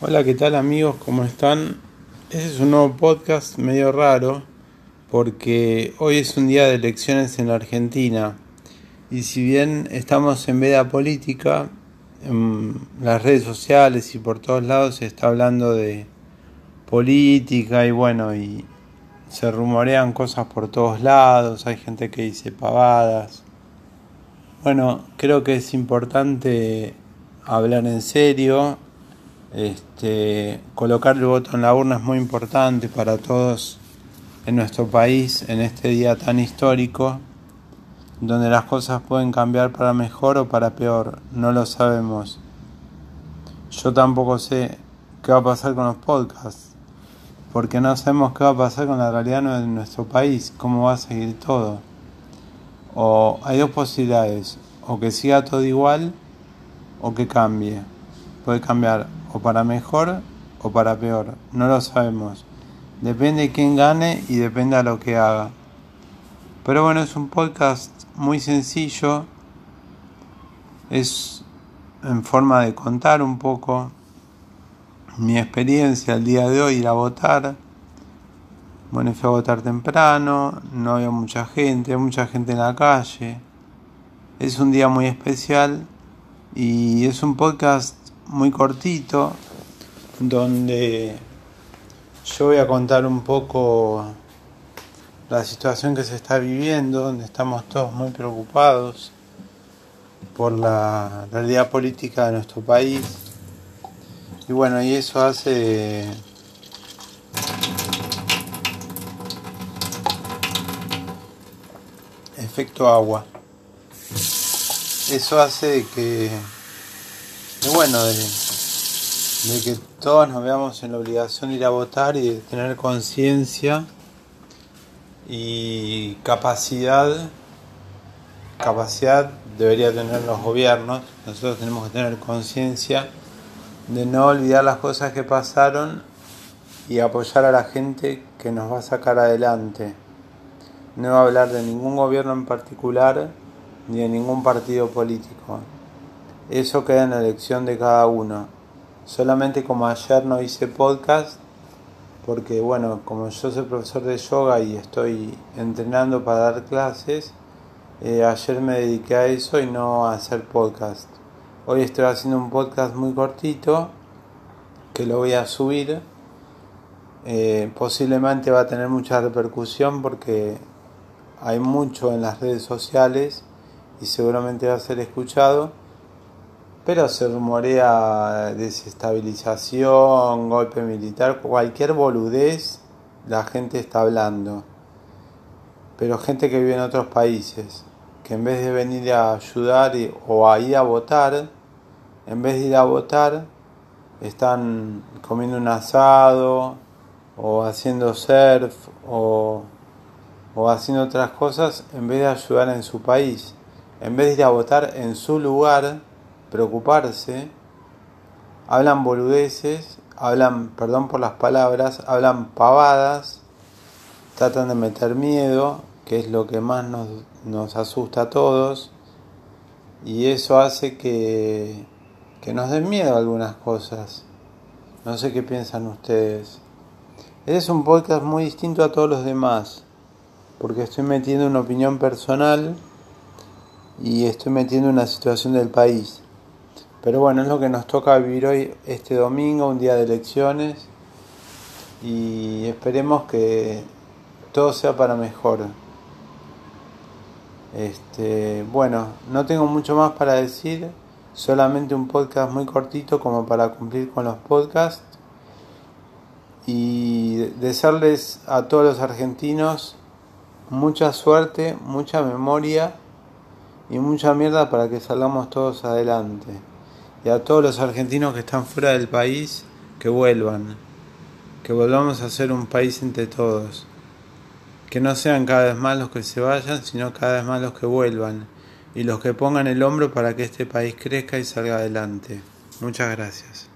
Hola, ¿qué tal amigos? ¿Cómo están? Este es un nuevo podcast medio raro porque hoy es un día de elecciones en la Argentina y si bien estamos en veda política, en las redes sociales y por todos lados se está hablando de política y bueno, y se rumorean cosas por todos lados, hay gente que dice pavadas. Bueno, creo que es importante hablar en serio este, colocar el voto en la urna es muy importante para todos en nuestro país en este día tan histórico, donde las cosas pueden cambiar para mejor o para peor, no lo sabemos. Yo tampoco sé qué va a pasar con los podcasts, porque no sabemos qué va a pasar con la realidad de nuestro país, cómo va a seguir todo. O hay dos posibilidades, o que siga todo igual o que cambie. Puede cambiar o para mejor o para peor, no lo sabemos. Depende de quién gane y depende a lo que haga. Pero bueno, es un podcast muy sencillo. Es en forma de contar un poco mi experiencia el día de hoy, ir a votar. Bueno, fui a votar temprano, no había mucha gente, mucha gente en la calle. Es un día muy especial y es un podcast muy cortito donde yo voy a contar un poco la situación que se está viviendo, donde estamos todos muy preocupados por la realidad política de nuestro país. Y bueno, y eso hace efecto agua. Eso hace que bueno, de, que todos nos veamos en la obligación de ir a votar y de tener conciencia y capacidad, capacidad debería tener los gobiernos, nosotros tenemos que tener conciencia de no olvidar las cosas que pasaron y apoyar a la gente que nos va a sacar adelante. No hablar de ningún gobierno en particular ni de ningún partido político. Eso queda en la elección de cada uno. Solamente como ayer no hice podcast, porque bueno, como yo soy profesor de yoga y estoy entrenando para dar clases, eh, ayer me dediqué a eso y no a hacer podcast. Hoy estoy haciendo un podcast muy cortito que lo voy a subir. Eh, posiblemente va a tener mucha repercusión porque hay mucho en las redes sociales y seguramente va a ser escuchado pero se rumorea desestabilización, golpe militar, cualquier boludez, la gente está hablando. Pero gente que vive en otros países, que en vez de venir a ayudar o a ir a votar, en vez de ir a votar, están comiendo un asado o haciendo surf o, o haciendo otras cosas en vez de ayudar en su país. En vez de ir a votar en su lugar, preocuparse, hablan boludeces, hablan, perdón por las palabras, hablan pavadas, tratan de meter miedo, que es lo que más nos, nos asusta a todos, y eso hace que, que nos den miedo algunas cosas. No sé qué piensan ustedes. Es un podcast muy distinto a todos los demás, porque estoy metiendo una opinión personal y estoy metiendo una situación del país. Pero bueno, es lo que nos toca vivir hoy, este domingo, un día de elecciones, y esperemos que todo sea para mejor. Este, bueno, no tengo mucho más para decir, solamente un podcast muy cortito como para cumplir con los podcasts y desearles a todos los argentinos mucha suerte, mucha memoria y mucha mierda para que salgamos todos adelante y a todos los argentinos que están fuera del país que vuelvan, que volvamos a ser un país entre todos, que no sean cada vez más los que se vayan, sino cada vez más los que vuelvan y los que pongan el hombro para que este país crezca y salga adelante. Muchas gracias.